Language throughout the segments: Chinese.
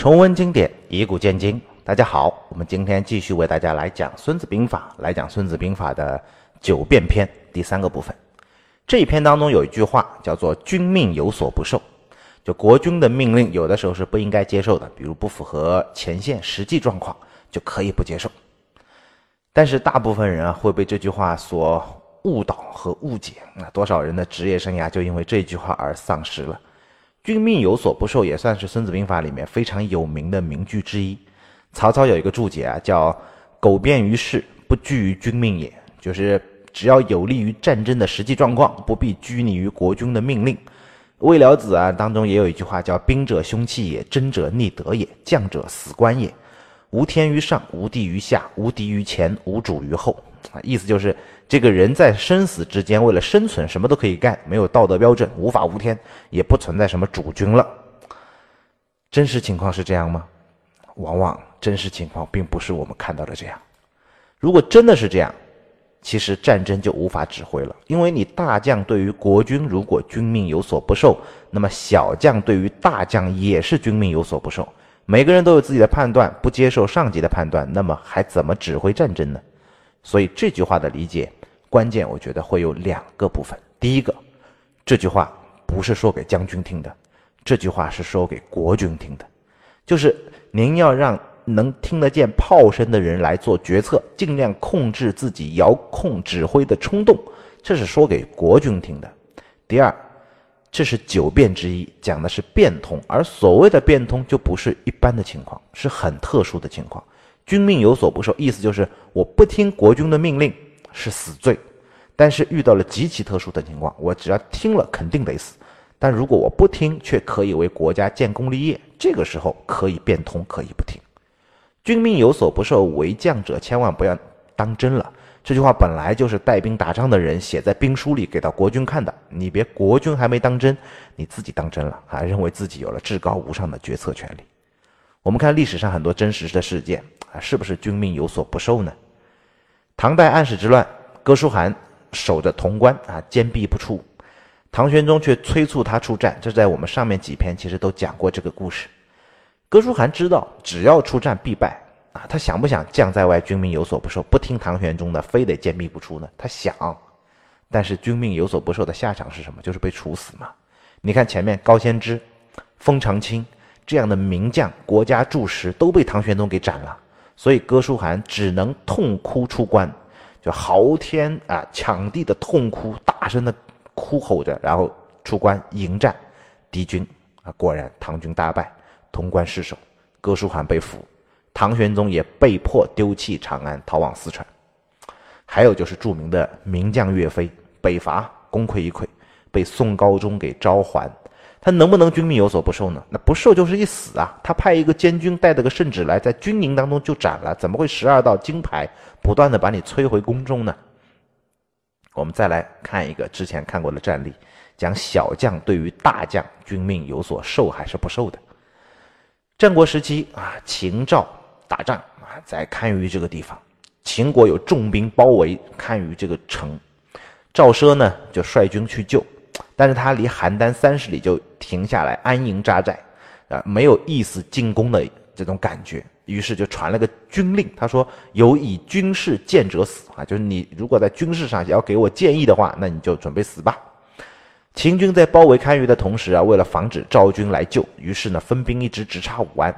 重温经典，以古鉴今。大家好，我们今天继续为大家来讲《孙子兵法》，来讲《孙子兵法》的九变篇第三个部分。这一篇当中有一句话叫做“君命有所不受”，就国君的命令有的时候是不应该接受的，比如不符合前线实际状况，就可以不接受。但是大部分人啊会被这句话所误导和误解，那多少人的职业生涯就因为这句话而丧失了。君命有所不受，也算是《孙子兵法》里面非常有名的名句之一。曹操有一个注解啊，叫“苟便于事，不惧于君命也”，就是只要有利于战争的实际状况，不必拘泥于国君的命令。魏了子啊当中也有一句话叫“兵者凶器也，争者逆德也，将者死官也。无天于上，无地于下，无敌于前，无主于后”。啊，意思就是这个人在生死之间，为了生存，什么都可以干，没有道德标准，无法无天，也不存在什么主君了。真实情况是这样吗？往往真实情况并不是我们看到的这样。如果真的是这样，其实战争就无法指挥了，因为你大将对于国君如果君命有所不受，那么小将对于大将也是君命有所不受。每个人都有自己的判断，不接受上级的判断，那么还怎么指挥战争呢？所以这句话的理解关键，我觉得会有两个部分。第一个，这句话不是说给将军听的，这句话是说给国军听的，就是您要让能听得见炮声的人来做决策，尽量控制自己遥控指挥的冲动，这是说给国军听的。第二，这是九变之一，讲的是变通，而所谓的变通就不是一般的情况，是很特殊的情况。君命有所不受，意思就是我不听国君的命令是死罪，但是遇到了极其特殊的情况，我只要听了肯定得死。但如果我不听，却可以为国家建功立业，这个时候可以变通，可以不听。君命有所不受，为将者千万不要当真了。这句话本来就是带兵打仗的人写在兵书里给到国君看的，你别国君还没当真，你自己当真了，还认为自己有了至高无上的决策权利。我们看历史上很多真实的事件。啊，是不是君命有所不受呢？唐代安史之乱，哥舒翰守着潼关啊，坚壁不出，唐玄宗却催促他出战。这在我们上面几篇其实都讲过这个故事。哥舒翰知道只要出战必败啊，他想不想将在外，君命有所不受，不听唐玄宗的，非得坚壁不出呢？他想，但是君命有所不受的下场是什么？就是被处死嘛。你看前面高仙芝、封长清这样的名将，国家柱石都被唐玄宗给斩了。所以，哥舒翰只能痛哭出关，就嚎天啊，抢地的痛哭，大声的哭吼着，然后出关迎战敌军啊。果然，唐军大败，潼关失守，哥舒翰被俘，唐玄宗也被迫丢弃长安，逃往四川。还有就是著名的名将岳飞，北伐功亏一篑，被宋高宗给召还。他能不能君命有所不受呢？那不受就是一死啊！他派一个监军带着个圣旨来，在军营当中就斩了，怎么会十二道金牌不断的把你催回宫中呢？我们再来看一个之前看过的战例，讲小将对于大将军命有所受还是不受的。战国时期啊，秦赵打仗啊，在堪舆这个地方，秦国有重兵包围堪舆这个城，赵奢呢就率军去救。但是他离邯郸三十里就停下来安营扎寨，啊，没有意思进攻的这种感觉，于是就传了个军令，他说：“有以军事见者死啊，就是你如果在军事上要给我建议的话，那你就准备死吧。”秦军在包围堪舆的同时啊，为了防止赵军来救，于是呢分兵一支，直插武安，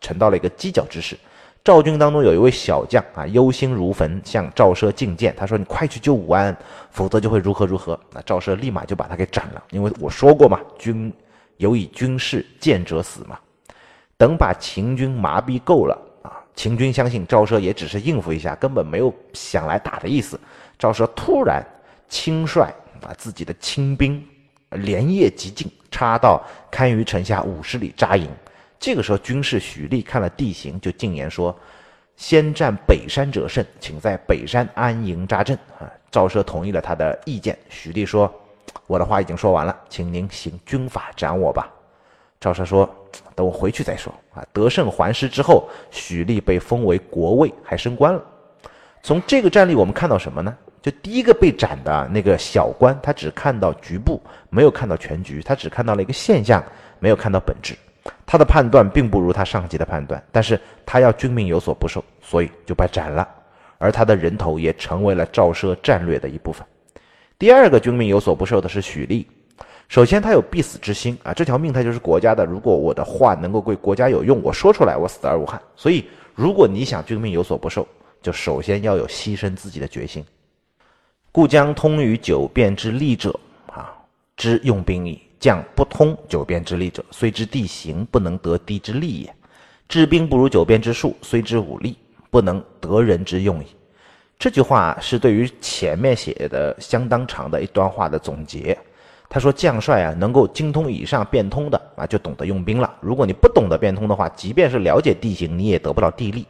沉到了一个犄角之势。赵军当中有一位小将啊，忧心如焚，向赵奢进谏。他说：“你快去救武安，否则就会如何如何。”那赵奢立马就把他给斩了，因为我说过嘛，军有以军事见者死嘛。等把秦军麻痹够了啊，秦军相信赵奢也只是应付一下，根本没有想来打的意思。赵奢突然亲率啊自己的亲兵连夜急进，插到堪舆城下五十里扎营。这个时候，军士许厉看了地形，就进言说：“先占北山者胜，请在北山安营扎阵。”啊，赵奢同意了他的意见。许厉说：“我的话已经说完了，请您行军法斩我吧。”赵奢说：“等我回去再说。”啊，得胜还师之后，许厉被封为国尉，还升官了。从这个战例，我们看到什么呢？就第一个被斩的那个小官，他只看到局部，没有看到全局，他只看到了一个现象，没有看到本质。他的判断并不如他上级的判断，但是他要军命有所不受，所以就被斩了。而他的人头也成为了赵奢战略的一部分。第二个军命有所不受的是许利。首先，他有必死之心啊，这条命他就是国家的。如果我的话能够对国家有用，我说出来，我死而无憾。所以，如果你想军命有所不受，就首先要有牺牲自己的决心。故将通于九变之利者啊，知用兵矣。将不通九变之利者，虽知地形，不能得地之利也；治兵不如九变之术，虽知武力，不能得人之用矣。这句话是对于前面写的相当长的一段话的总结。他说：“将帅啊，能够精通以上变通的啊，就懂得用兵了。如果你不懂得变通的话，即便是了解地形，你也得不到地利。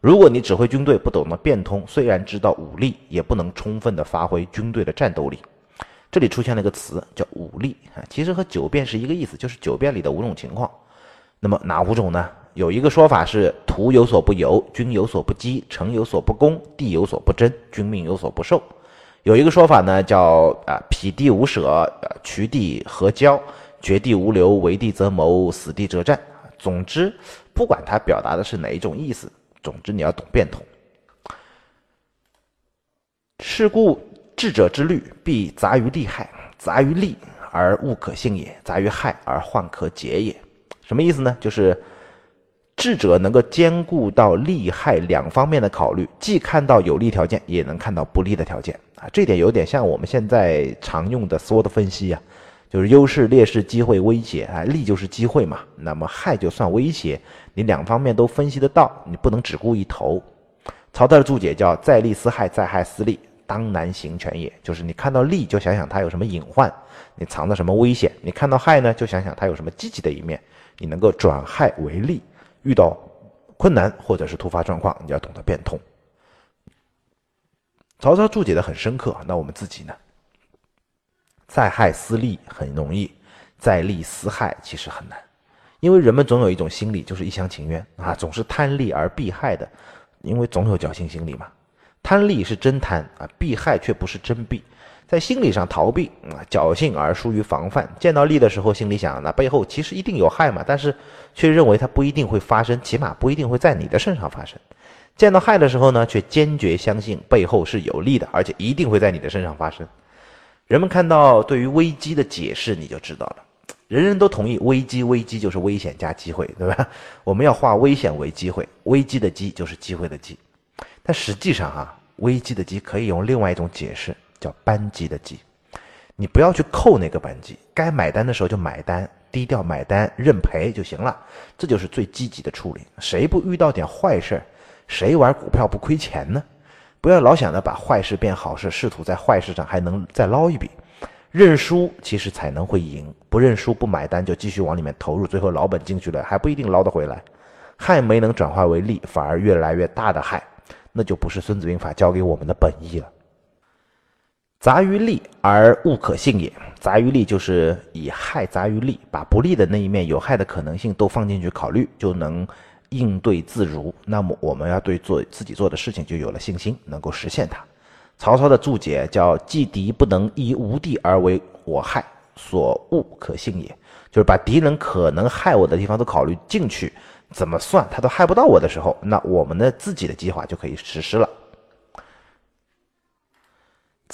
如果你指挥军队不懂得变通，虽然知道武力，也不能充分的发挥军队的战斗力。这里出现了一个词叫武力其实和九变是一个意思，就是九变里的五种情况。那么哪五种呢？有一个说法是：图有所不由，军有所不击，城有所不攻，地有所不争，君命有所不受。有一个说法呢，叫啊，匹地无舍，渠地何交，绝地无留，为地则谋，死地则战。总之，不管它表达的是哪一种意思，总之你要懂变通。是故智者之虑，必杂于利害，杂于利而物可信也，杂于害而患可解也。什么意思呢？就是。智者能够兼顾到利害两方面的考虑，既看到有利条件，也能看到不利的条件啊。这点有点像我们现在常用的 SWOT 分析啊，就是优势、劣势、机会、威胁啊。利就是机会嘛，那么害就算威胁，你两方面都分析得到，你不能只顾一头。曹操的注解叫“在利思害，在害思利，当难行权也”，就是你看到利就想想它有什么隐患，你藏着什么危险；你看到害呢，就想想它有什么积极的一面，你能够转害为利。遇到困难或者是突发状况，你要懂得变通。曹操注解的很深刻，那我们自己呢？在害思利很容易，在利思害其实很难，因为人们总有一种心理，就是一厢情愿啊，总是贪利而避害的，因为总有侥幸心理嘛。贪利是真贪啊，避害却不是真避。在心理上逃避啊，侥幸而疏于防范。见到利的时候，心里想，那背后其实一定有害嘛，但是却认为它不一定会发生，起码不一定会在你的身上发生。见到害的时候呢，却坚决相信背后是有利的，而且一定会在你的身上发生。人们看到对于危机的解释，你就知道了。人人都同意，危机危机就是危险加机会，对吧？我们要化危险为机会，危机的机就是机会的机。但实际上哈，危机的机可以用另外一种解释。叫扳机的机，你不要去扣那个扳机，该买单的时候就买单，低调买单认赔就行了，这就是最积极的处理。谁不遇到点坏事谁玩股票不亏钱呢？不要老想着把坏事变好事，试图在坏事上还能再捞一笔。认输其实才能会赢，不认输不买单就继续往里面投入，最后老本进去了还不一定捞得回来。害没能转化为利，反而越来越大的害，那就不是孙子兵法教给我们的本意了。杂于利而物可信也。杂于利就是以害杂于利，把不利的那一面、有害的可能性都放进去考虑，就能应对自如。那么我们要对做自己做的事情就有了信心，能够实现它。曹操的注解叫“既敌不能依无地而为我害，所物可信也”，就是把敌人可能害我的地方都考虑进去，怎么算他都害不到我的时候，那我们的自己的计划就可以实施了。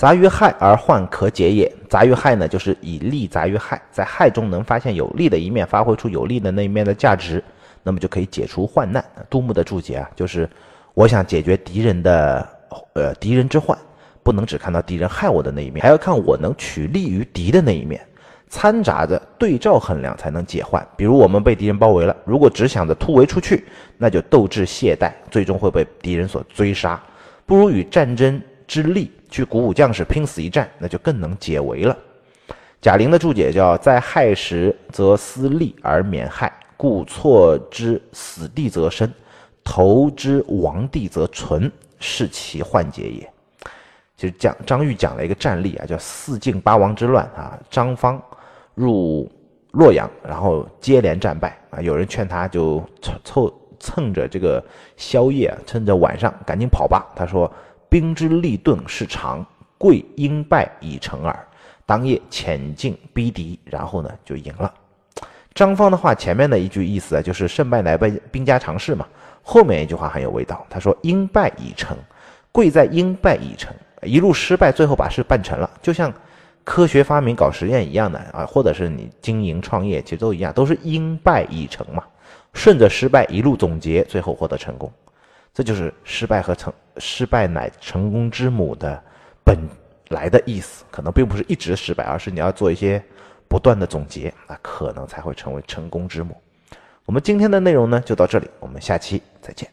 杂于害而患可解也。杂于害呢，就是以利杂于害，在害中能发现有利的一面，发挥出有利的那一面的价值，那么就可以解除患难。杜牧的注解啊，就是我想解决敌人的呃敌人之患，不能只看到敌人害我的那一面，还要看我能取利于敌的那一面，掺杂着对照衡量才能解患。比如我们被敌人包围了，如果只想着突围出去，那就斗志懈怠，最终会被敌人所追杀。不如与战争。之利去鼓舞将士拼死一战，那就更能解围了。贾玲的注解叫在害时则思利而免害，故错之死地则生，投之亡地则存，是其幻解也。其实讲张玉讲了一个战例啊，叫四晋八王之乱啊，张方入洛阳，然后接连战败啊，有人劝他就凑凑蹭着这个宵夜，趁着晚上赶紧跑吧。他说。兵之利钝是常，贵因败以成耳。当夜潜进逼敌，然后呢就赢了。张方的话前面的一句意思啊，就是胜败乃兵兵家常事嘛。后面一句话很有味道，他说因败已成，贵在因败已成，一路失败，最后把事办成了，就像科学发明搞实验一样的啊，或者是你经营创业，其实都一样，都是因败已成嘛，顺着失败一路总结，最后获得成功。这就是失败和成失败乃成功之母的本来的意思，可能并不是一直失败，而是你要做一些不断的总结，那可能才会成为成功之母。我们今天的内容呢就到这里，我们下期再见。